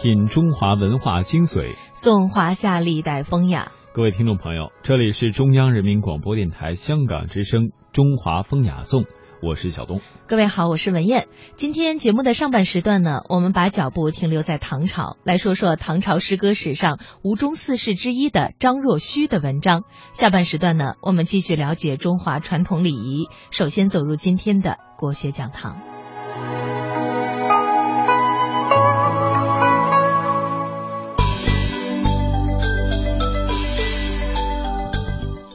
品中华文化精髓，颂华夏历代风雅。各位听众朋友，这里是中央人民广播电台香港之声《中华风雅颂》，我是小东。各位好，我是文燕。今天节目的上半时段呢，我们把脚步停留在唐朝，来说说唐朝诗歌史上吴中四世之一的张若虚的文章。下半时段呢，我们继续了解中华传统礼仪。首先走入今天的国学讲堂。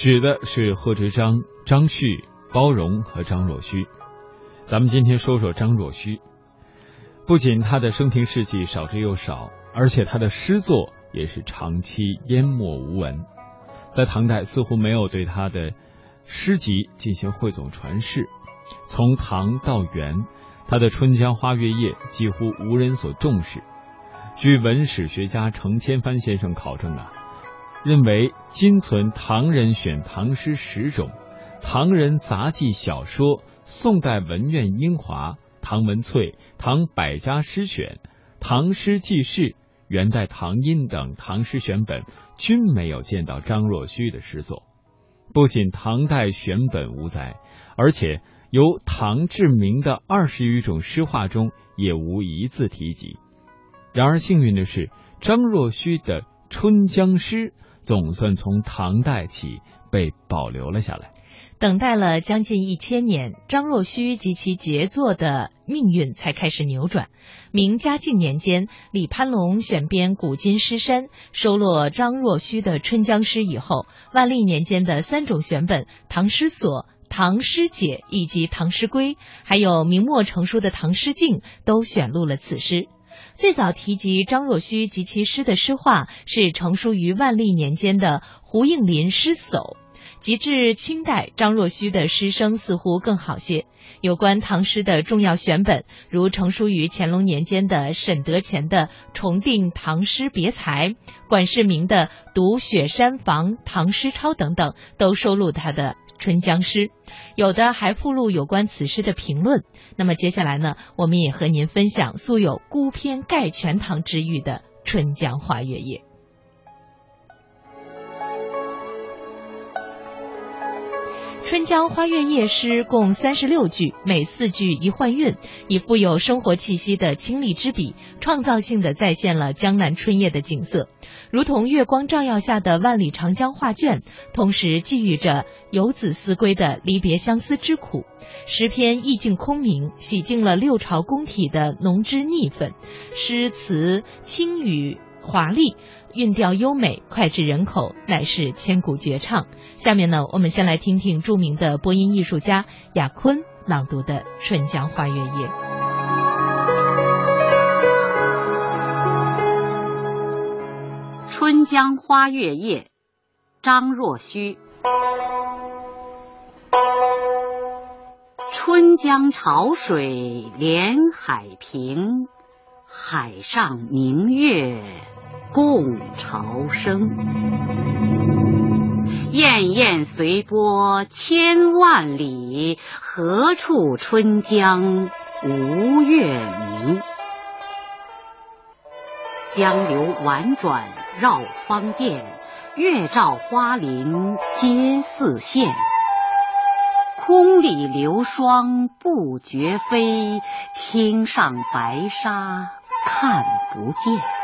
指的是贺知章、张旭、包容和张若虚。咱们今天说说张若虚。不仅他的生平事迹少之又少，而且他的诗作也是长期淹没无闻。在唐代，似乎没有对他的诗集进行汇总传世。从唐到元，他的《春江花月夜》几乎无人所重视。据文史学家程千帆先生考证啊。认为今存唐人选唐诗十种，唐人杂记小说、宋代文苑英华、唐文粹、唐百家诗选、唐诗记事、元代唐音等唐诗选本，均没有见到张若虚的诗作。不仅唐代选本无载，而且由唐至明的二十余种诗画中也无一字提及。然而幸运的是，张若虚的《春江诗》。总算从唐代起被保留了下来。等待了将近一千年，张若虚及其杰作的命运才开始扭转。明嘉靖年间，李攀龙选编《古今诗山》，收录张若虚的《春江诗》以后，万历年间的三种选本《唐诗所》《唐诗解》以及《唐诗归》，还有明末成书的《唐诗镜》，都选录了此诗。最早提及张若虚及其诗的诗画是成书于万历年间的胡应麟诗叟，及至清代，张若虚的诗声似乎更好些。有关唐诗的重要选本，如成书于乾隆年间的沈德潜的《重定唐诗别裁》，管世明的《读雪山房唐诗抄》等等，都收录他的。春江诗，有的还附录有关此诗的评论。那么接下来呢，我们也和您分享素有孤篇盖全唐之誉的《春江花月夜》。《春江花月夜》诗共三十六句，每四句一换韵，以富有生活气息的清丽之笔，创造性的再现了江南春夜的景色，如同月光照耀下的万里长江画卷，同时寄予着游子思归的离别相思之苦。诗篇意境空明，洗净了六朝宫体的浓脂腻粉，诗词轻语华丽。韵调优美，脍炙人口，乃是千古绝唱。下面呢，我们先来听听著名的播音艺术家雅坤朗读的《春江花月夜》。《春江花月夜》，张若虚。春江潮水连海平，海上明月。共潮生，滟滟随波千万里，何处春江无月明？江流婉转绕芳甸，月照花林皆似霰。空里流霜不觉飞，汀上白沙看不见。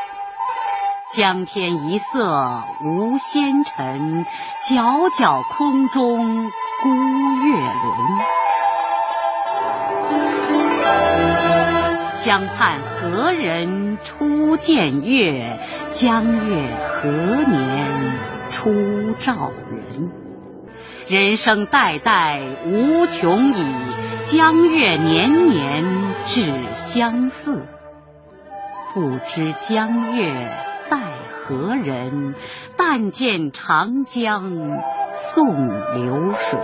江天一色无纤尘，皎皎空中孤月轮。江畔何人初见月？江月何年初照人？人生代代无穷已，江月年年只相似。不知江月待何人？但见长江送流水。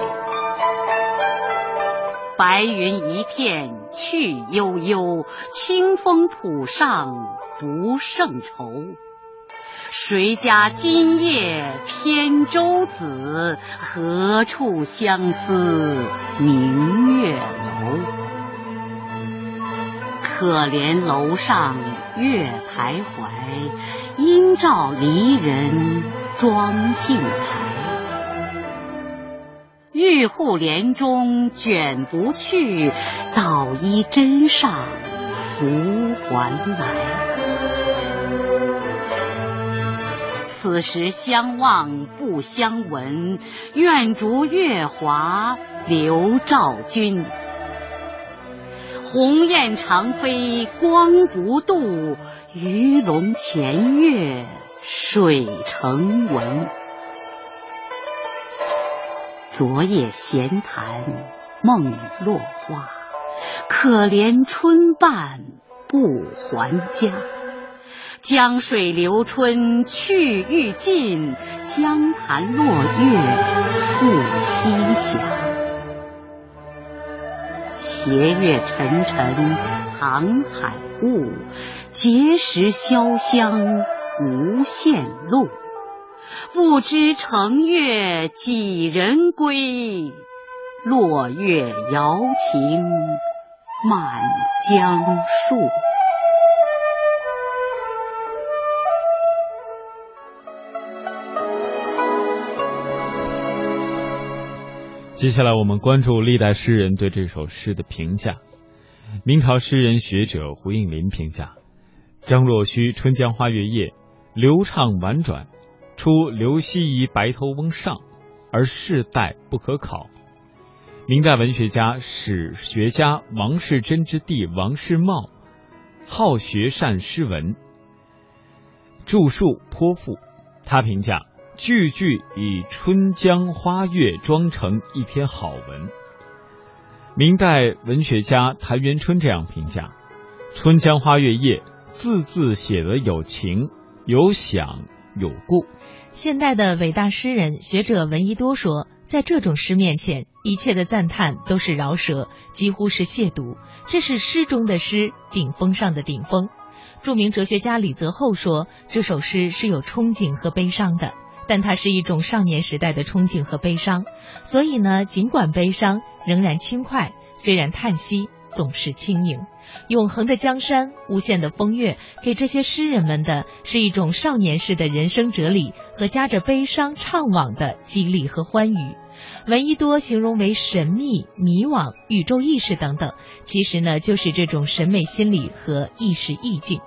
白云一片去悠悠，清风浦上不胜愁。谁家今夜扁舟子？何处相思明月楼？可怜楼上月徘徊，应照离人妆镜台。玉户帘中卷不去，捣衣砧上拂还来。此时相望不相闻，愿逐月华流照君。鸿雁长飞光不度，鱼龙潜跃水成文。昨夜闲谈梦落花，可怜春半不还家。江水流春去欲尽，江潭落月复西斜。斜月沉沉藏海雾，碣石潇湘无限路。不知乘月几人归？落月摇情满江树。接下来我们关注历代诗人对这首诗的评价。明朝诗人学者胡应麟评价：张若虚《春江花月夜》流畅婉转，出刘希夷白头翁上，而世代不可考。明代文学家、史学家王士祯之弟王士茂，好学善诗文，著述颇富。他评价。句句以春江花月装成一篇好文。明代文学家谭元春这样评价：“春江花月夜，字字写得有情、有想、有故。”现代的伟大诗人学者闻一多说，在这种诗面前，一切的赞叹都是饶舌，几乎是亵渎。这是诗中的诗，顶峰上的顶峰。著名哲学家李泽厚说，这首诗是有憧憬和悲伤的。但它是一种少年时代的憧憬和悲伤，所以呢，尽管悲伤，仍然轻快；虽然叹息，总是轻盈。永恒的江山，无限的风月，给这些诗人们的是一种少年式的人生哲理和夹着悲伤怅惘的激励和欢愉。闻一多形容为神秘、迷惘、宇宙意识等等，其实呢，就是这种审美心理和意识意境。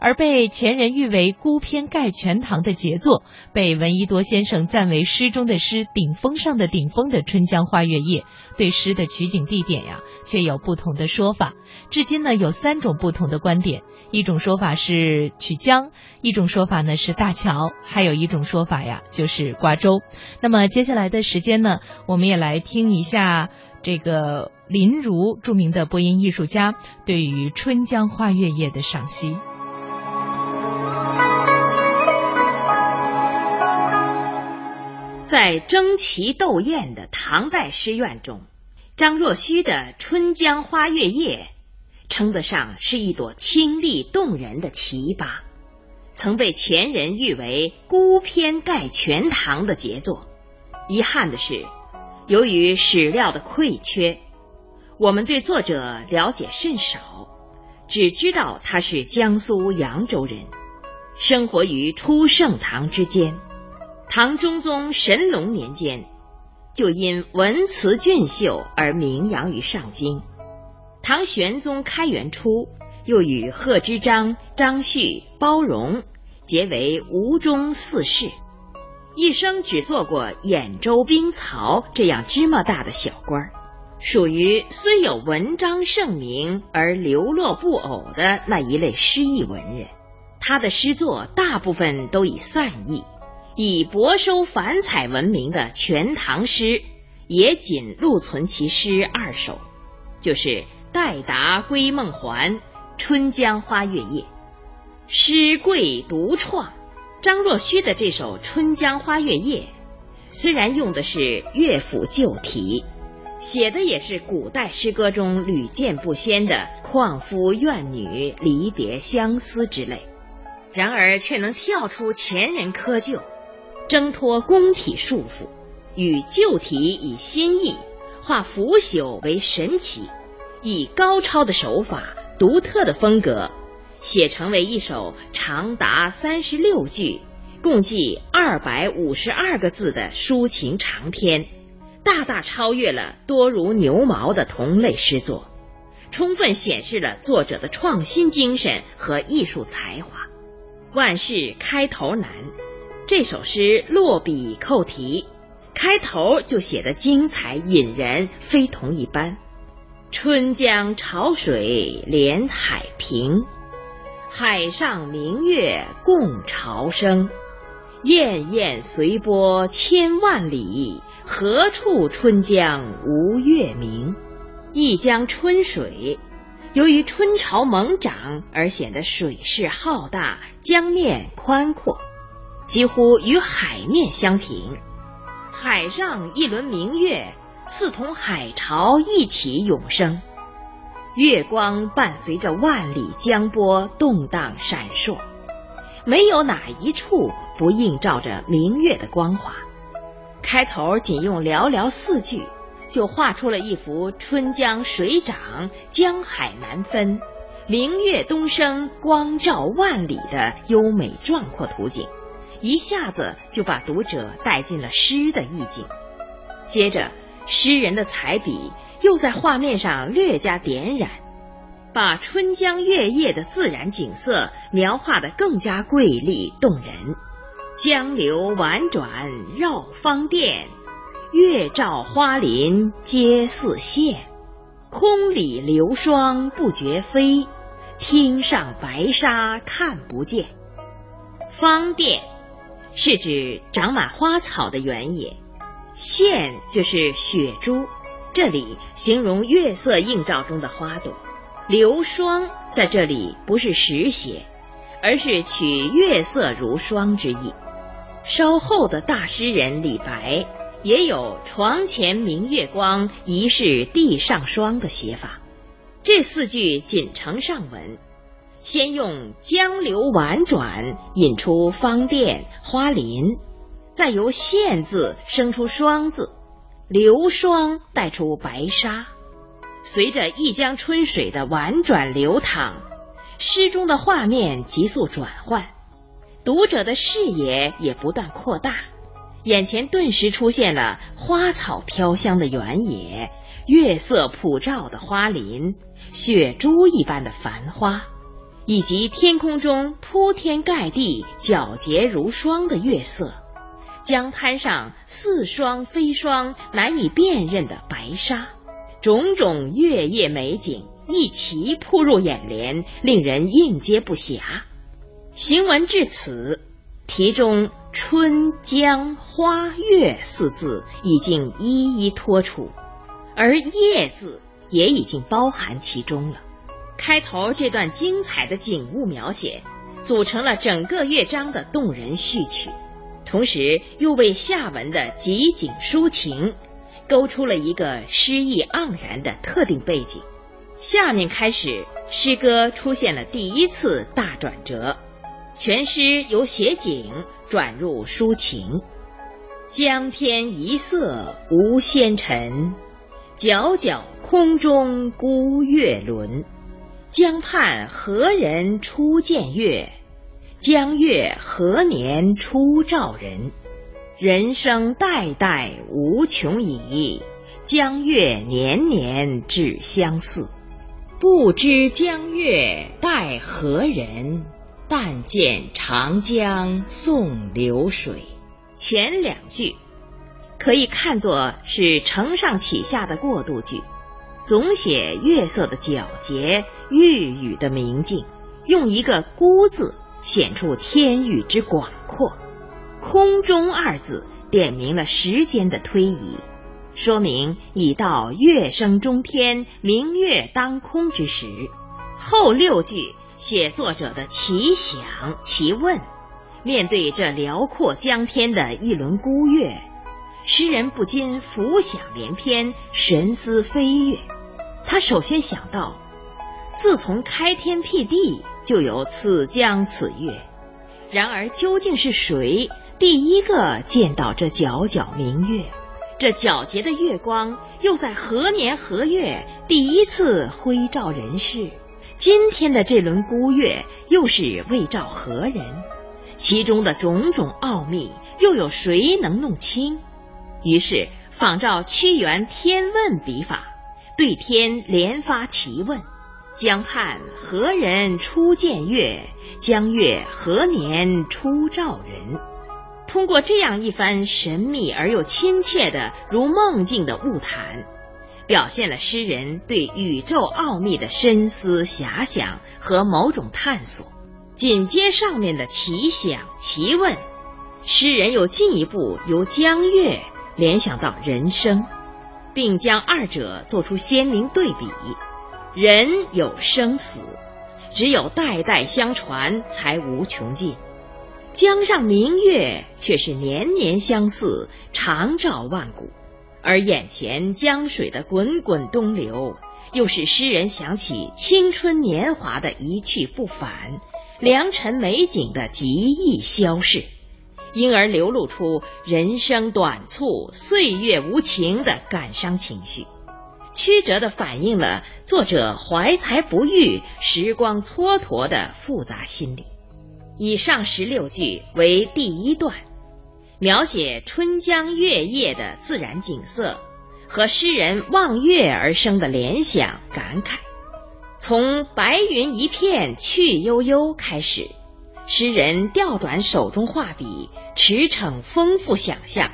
而被前人誉为孤篇盖全唐的杰作，被闻一多先生赞为诗中的诗顶峰上的顶峰的《春江花月夜》，对诗的取景地点呀，却有不同的说法。至今呢，有三种不同的观点：一种说法是曲江，一种说法呢是大桥，还有一种说法呀就是瓜州。那么接下来的时间呢，我们也来听一下这个林如著名的播音艺术家对于《春江花月夜》的赏析。在争奇斗艳的唐代诗苑中，张若虚的《春江花月夜》称得上是一朵清丽动人的奇葩，曾被前人誉为孤篇盖全唐的杰作。遗憾的是，由于史料的匮缺，我们对作者了解甚少，只知道他是江苏扬州人，生活于初盛唐之间。唐中宗神龙年间，就因文辞俊秀而名扬于上京。唐玄宗开元初，又与贺知章、张旭、包容结为吴中四世，一生只做过兖州兵曹这样芝麻大的小官，属于虽有文章盛名而流落不偶的那一类失意文人。他的诗作大部分都以散佚。以博收繁彩闻名的《全唐诗》，也仅录存其诗二首，就是《待答归梦还》《春江花月夜》。诗贵独创。张若虚的这首《春江花月夜》，虽然用的是乐府旧题，写的也是古代诗歌中屡见不鲜的旷夫怨女、离别相思之类，然而却能跳出前人窠臼，挣脱宫体束缚，与旧体以新意，化腐朽为神奇，以高超的手法、独特的风格。写成为一首长达三十六句、共计二百五十二个字的抒情长篇，大大超越了多如牛毛的同类诗作，充分显示了作者的创新精神和艺术才华。万事开头难，这首诗落笔扣题，开头就写得精彩引人，非同一般。春江潮水连海平。海上明月共潮生，滟滟随波千万里，何处春江无月明？一江春水，由于春潮猛涨而显得水势浩大，江面宽阔，几乎与海面相平。海上一轮明月，似同海潮一起涌生。月光伴随着万里江波动荡闪烁，没有哪一处不映照着明月的光华。开头仅用寥寥四句，就画出了一幅春江水涨、江海难分、明月东升、光照万里的优美壮阔图景，一下子就把读者带进了诗的意境。接着，诗人的彩笔。又在画面上略加点染，把春江月夜的自然景色描画的更加瑰丽动人。江流婉转绕芳甸，月照花林皆似霰。空里流霜不觉飞，汀上白沙看不见。芳甸是指长满花草的原野，蜃就是雪珠。这里形容月色映照中的花朵，流霜在这里不是实写，而是取月色如霜之意。稍后的大诗人李白也有“床前明月光，疑是地上霜”的写法。这四句仅承上文，先用江流婉转引出芳甸花林，再由县字生出霜字。流霜带出白沙，随着一江春水的婉转流淌，诗中的画面急速转换，读者的视野也不断扩大，眼前顿时出现了花草飘香的原野、月色普照的花林、雪珠一般的繁花，以及天空中铺天盖地、皎洁如霜的月色。江滩上似霜非霜、难以辨认的白沙，种种月夜美景一齐扑入眼帘，令人应接不暇。行文至此，题中“春江花月”四字已经一一托出，而“夜”字也已经包含其中了。开头这段精彩的景物描写，组成了整个乐章的动人序曲。同时，又为下文的集景抒情勾出了一个诗意盎然的特定背景。下面开始，诗歌出现了第一次大转折，全诗由写景转入抒情。江天一色无纤尘，皎皎空中孤月轮。江畔何人初见月？江月何年初照人？人生代代无穷已，江月年年只相似。不知江月待何人？但见长江送流水。前两句可以看作是承上启下的过渡句，总写月色的皎洁、玉宇的明净，用一个“孤”字。显出天域之广阔，空中二字点明了时间的推移，说明已到月升中天、明月当空之时。后六句写作者的奇想奇问。面对这辽阔江天的一轮孤月，诗人不禁浮想联翩，神思飞跃。他首先想到，自从开天辟地，就有此江此月。然而，究竟是谁第一个见到这皎皎明月？这皎洁的月光又在何年何月第一次辉照人世？今天的这轮孤月又是为照何人？其中的种种奥秘，又有谁能弄清？于是仿照屈原《天问》笔法，对天连发奇问：江畔何人初见月？江月何年初照人？通过这样一番神秘而又亲切的如梦境的物谈，表现了诗人对宇宙奥秘的深思遐想和某种探索。紧接上面的奇想奇问，诗人又进一步由江月联想到人生，并将二者做出鲜明对比。人有生死，只有代代相传，才无穷尽；江上明月却是年年相似，常照万古。而眼前江水的滚滚东流，又使诗人想起青春年华的一去不返。良辰美景的极易消逝，因而流露出人生短促、岁月无情的感伤情绪，曲折的反映了作者怀才不遇、时光蹉跎的复杂心理。以上十六句为第一段，描写春江月夜的自然景色和诗人望月而生的联想感慨。从白云一片去悠悠开始，诗人调转手中画笔，驰骋丰富想象，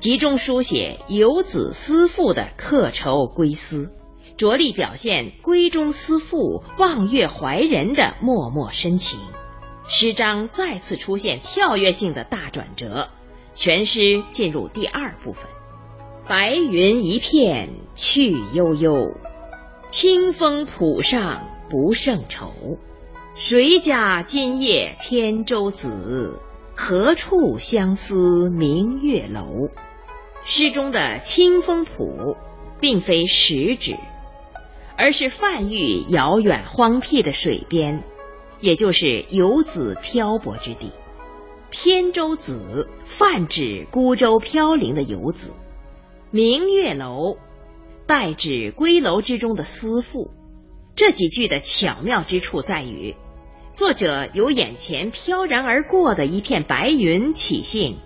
集中书写游子思妇的客愁归思，着力表现闺中思妇望月怀人的脉脉深情。诗章再次出现跳跃性的大转折，全诗进入第二部分。白云一片去悠悠。清风浦上不胜愁，谁家今夜扁舟子？何处相思明月楼？诗中的清风浦，并非实指，而是泛喻遥远荒僻的水边，也就是游子漂泊之地。扁舟子泛指孤舟飘零的游子。明月楼。代指归楼之中的思妇，这几句的巧妙之处在于，作者由眼前飘然而过的一片白云起兴，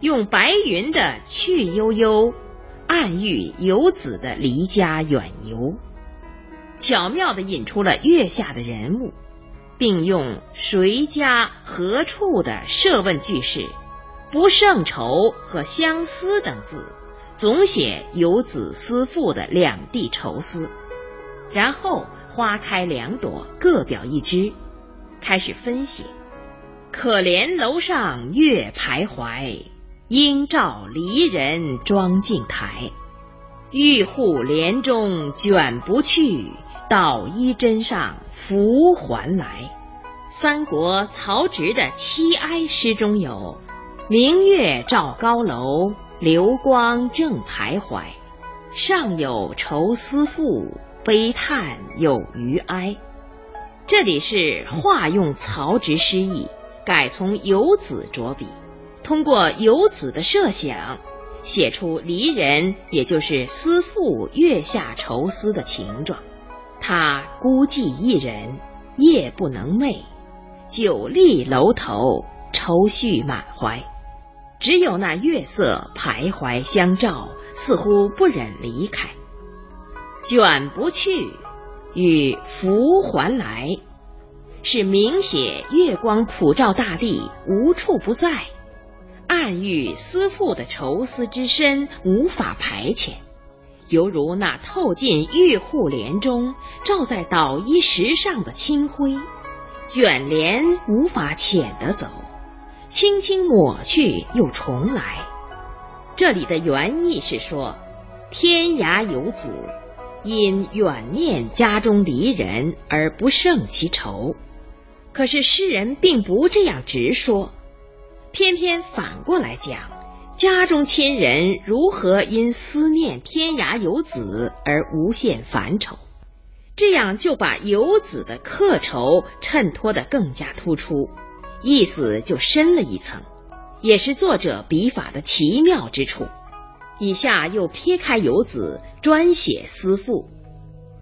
用白云的去悠悠，暗喻游子的离家远游，巧妙的引出了月下的人物，并用谁家何处的设问句式，不胜愁和相思等字。总写游子思妇的两地愁思，然后花开两朵，各表一枝，开始分析。可怜楼上月徘徊，应照离人妆镜台。玉户帘中卷不去，捣衣砧上拂还来。三国曹植的七哀诗中有“明月照高楼”。流光正徘徊，上有愁思妇，悲叹有余哀。这里是化用曹植诗意，改从游子着笔，通过游子的设想，写出离人，也就是思妇月下愁思的情状。他孤寂一人，夜不能寐，久立楼头，愁绪满怀。只有那月色徘徊相照，似乎不忍离开。卷不去与拂还来，是明写月光普照大地，无处不在，暗喻思妇的愁思之深无法排遣，犹如那透进玉户帘中，照在捣衣石上的清辉，卷帘无法遣得走。轻轻抹去又重来，这里的原意是说，天涯游子因远念家中离人而不胜其愁。可是诗人并不这样直说，偏偏反过来讲，家中亲人如何因思念天涯游子而无限烦愁，这样就把游子的客愁衬托得更加突出，意思就深了一层，也是作者笔法的奇妙之处。以下又撇开游子，专写思妇。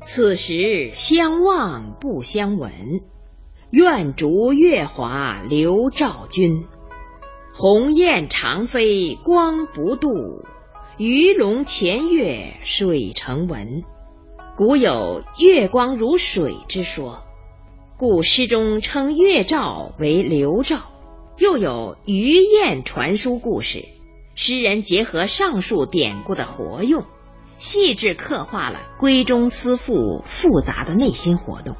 此时相望不相闻，愿逐月华流照君。鸿雁长飞光不度，鱼龙潜跃水成文。古有月光如水之说，故诗中称月照为流照。又有鱼雁传书故事。诗人结合上述典故的活用，细致刻画了闺中思妇复杂的内心活动。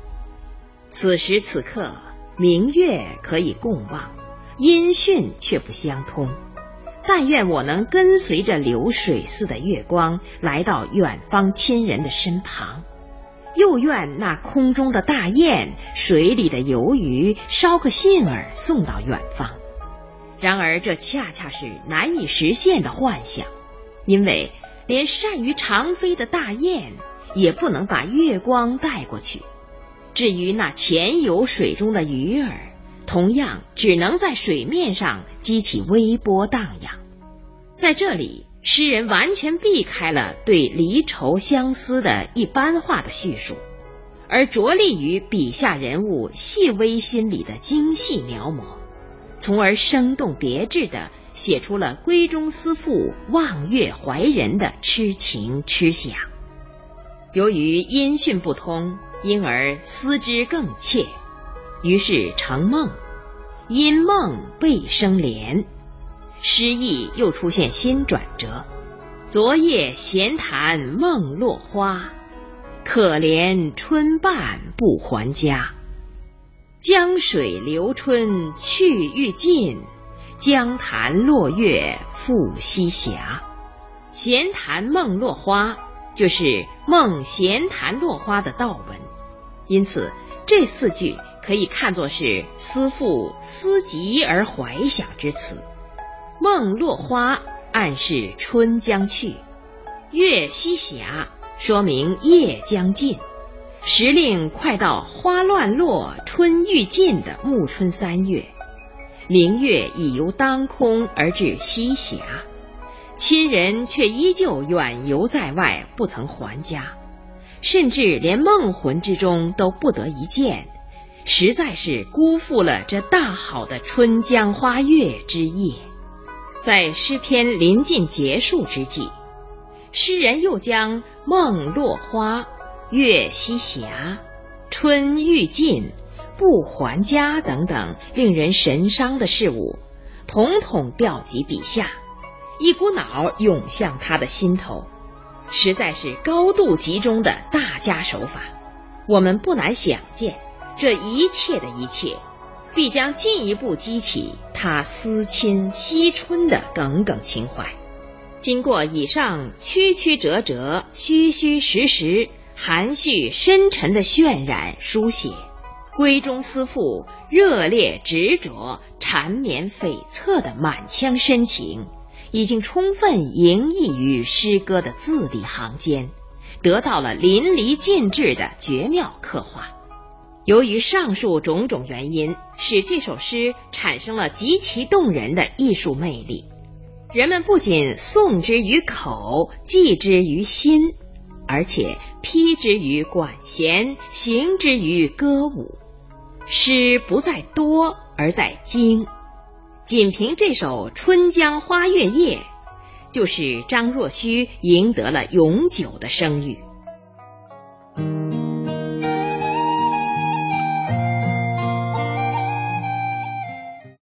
此时此刻，明月可以共望，音讯却不相通。但愿我能跟随着流水似的月光，来到远方亲人的身旁；又愿那空中的大雁、水里的游鱼，捎个信儿送到远方。然而，这恰恰是难以实现的幻想，因为连善于长飞的大雁也不能把月光带过去。至于那潜游水中的鱼儿，同样只能在水面上激起微波荡漾。在这里，诗人完全避开了对离愁相思的一般化的叙述，而着力于笔下人物细微心理的精细描摹。从而生动别致的写出了闺中思妇望月怀人的痴情痴想。由于音讯不通，因而思之更切，于是成梦，因梦倍生怜。诗意又出现新转折。昨夜闲谈梦落花，可怜春半不还家。江水流春去欲尽，江潭落月复西斜。闲潭梦落花，就是梦闲潭落花的道文。因此，这四句可以看作是思妇思极而怀想之词。梦落花暗示春将去，月西斜说明夜将尽。时令快到花乱落、春欲尽的暮春三月，明月已由当空而至西霞，亲人却依旧远游在外，不曾还家，甚至连梦魂之中都不得一见，实在是辜负了这大好的春江花月之夜。在诗篇临近结束之际，诗人又将梦落花。月西斜，春欲尽，不还家等等令人神伤的事物，统统调集笔下，一股脑涌向他的心头，实在是高度集中的大家手法。我们不难想见，这一切的一切，必将进一步激起他思亲惜春的耿耿情怀。经过以上曲曲折折、虚虚实实。含蓄深沉的渲染书写，闺中思妇热烈执着、缠绵悱恻的满腔深情，已经充分盈溢于诗歌的字里行间，得到了淋漓尽致的绝妙刻画。由于上述种种原因，使这首诗产生了极其动人的艺术魅力，人们不仅诵之于口，记之于心。而且批之于管弦，行之于歌舞。诗不在多，而在精。仅凭这首《春江花月夜》，就是张若虚赢得了永久的声誉。